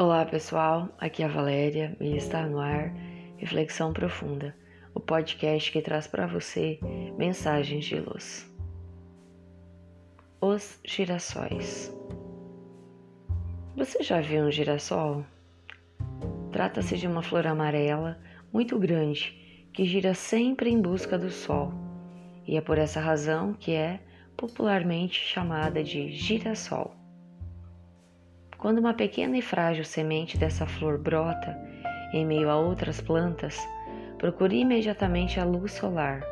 Olá pessoal, aqui é a Valéria e está no ar Reflexão Profunda, o podcast que traz para você mensagens de luz. Os girassóis. Você já viu um girassol? Trata-se de uma flor amarela muito grande que gira sempre em busca do sol, e é por essa razão que é popularmente chamada de girassol. Quando uma pequena e frágil semente dessa flor brota em meio a outras plantas, procure imediatamente a luz solar.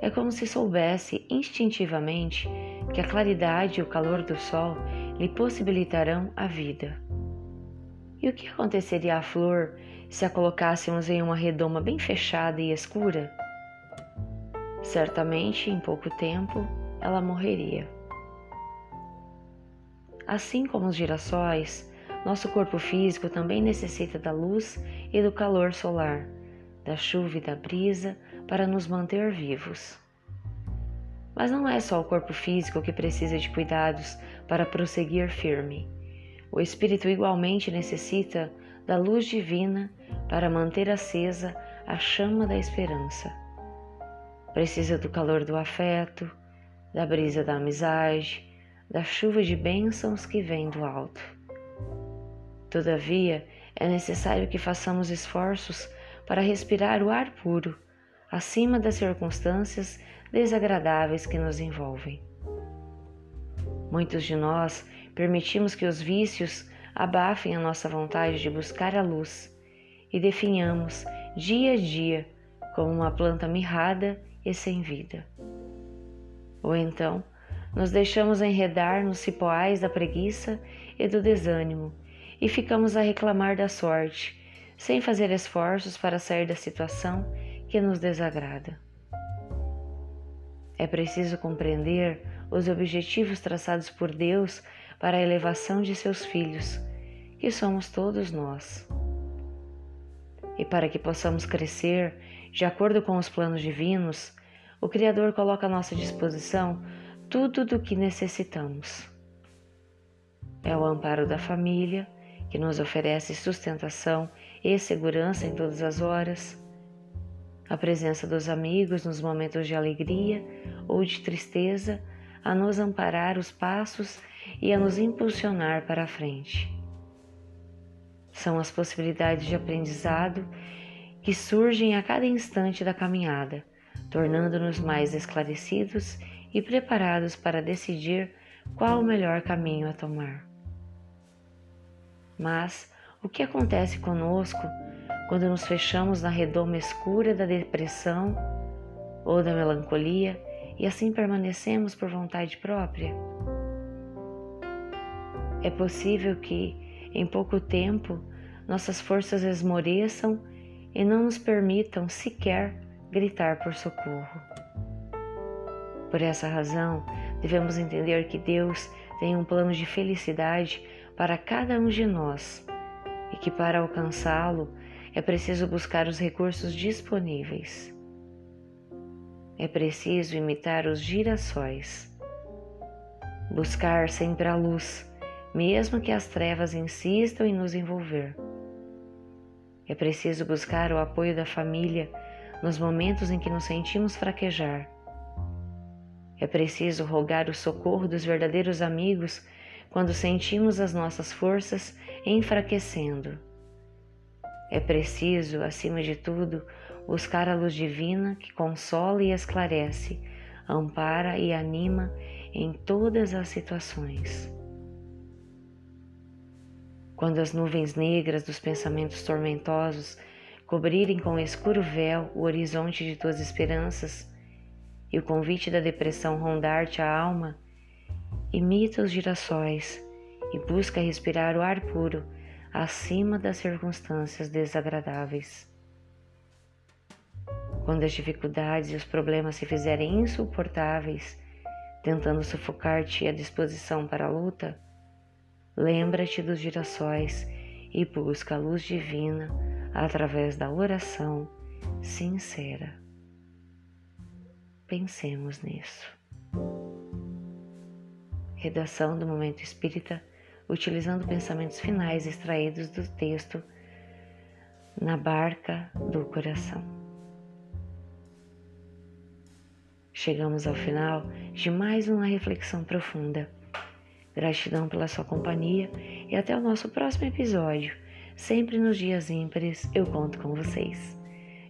É como se soubesse instintivamente que a claridade e o calor do sol lhe possibilitarão a vida. E o que aconteceria à flor se a colocássemos em uma redoma bem fechada e escura? Certamente, em pouco tempo, ela morreria. Assim como os girassóis, nosso corpo físico também necessita da luz e do calor solar, da chuva e da brisa para nos manter vivos. Mas não é só o corpo físico que precisa de cuidados para prosseguir firme. O espírito igualmente necessita da luz divina para manter acesa a chama da esperança. Precisa do calor do afeto, da brisa da amizade, da chuva de bênçãos que vem do alto. Todavia, é necessário que façamos esforços para respirar o ar puro, acima das circunstâncias desagradáveis que nos envolvem. Muitos de nós permitimos que os vícios abafem a nossa vontade de buscar a luz e definhamos dia a dia como uma planta mirrada e sem vida. Ou então, nos deixamos enredar nos cipoais da preguiça e do desânimo e ficamos a reclamar da sorte, sem fazer esforços para sair da situação que nos desagrada. É preciso compreender os objetivos traçados por Deus para a elevação de seus filhos, que somos todos nós. E para que possamos crescer de acordo com os planos divinos, o Criador coloca à nossa disposição tudo do que necessitamos. É o amparo da família, que nos oferece sustentação e segurança em todas as horas, a presença dos amigos nos momentos de alegria ou de tristeza, a nos amparar os passos e a nos impulsionar para a frente. São as possibilidades de aprendizado que surgem a cada instante da caminhada, tornando-nos mais esclarecidos e preparados para decidir qual o melhor caminho a tomar. Mas o que acontece conosco quando nos fechamos na redoma escura da depressão ou da melancolia e assim permanecemos por vontade própria? É possível que, em pouco tempo, nossas forças esmoreçam e não nos permitam sequer gritar por socorro. Por essa razão, devemos entender que Deus tem um plano de felicidade para cada um de nós e que para alcançá-lo é preciso buscar os recursos disponíveis. É preciso imitar os girassóis. Buscar sempre a luz, mesmo que as trevas insistam em nos envolver. É preciso buscar o apoio da família nos momentos em que nos sentimos fraquejar é preciso rogar o socorro dos verdadeiros amigos quando sentimos as nossas forças enfraquecendo. É preciso, acima de tudo, buscar a luz divina que consola e esclarece, ampara e anima em todas as situações. Quando as nuvens negras dos pensamentos tormentosos cobrirem com escuro véu o horizonte de tuas esperanças, e o convite da depressão rondar-te a alma, imita os girassóis e busca respirar o ar puro acima das circunstâncias desagradáveis. Quando as dificuldades e os problemas se fizerem insuportáveis, tentando sufocar-te à disposição para a luta, lembra-te dos girassóis e busca a luz divina através da oração sincera. Pensemos nisso. Redação do Momento Espírita utilizando pensamentos finais extraídos do texto na barca do coração. Chegamos ao final de mais uma reflexão profunda. Gratidão pela sua companhia e até o nosso próximo episódio. Sempre nos dias ímpares eu conto com vocês.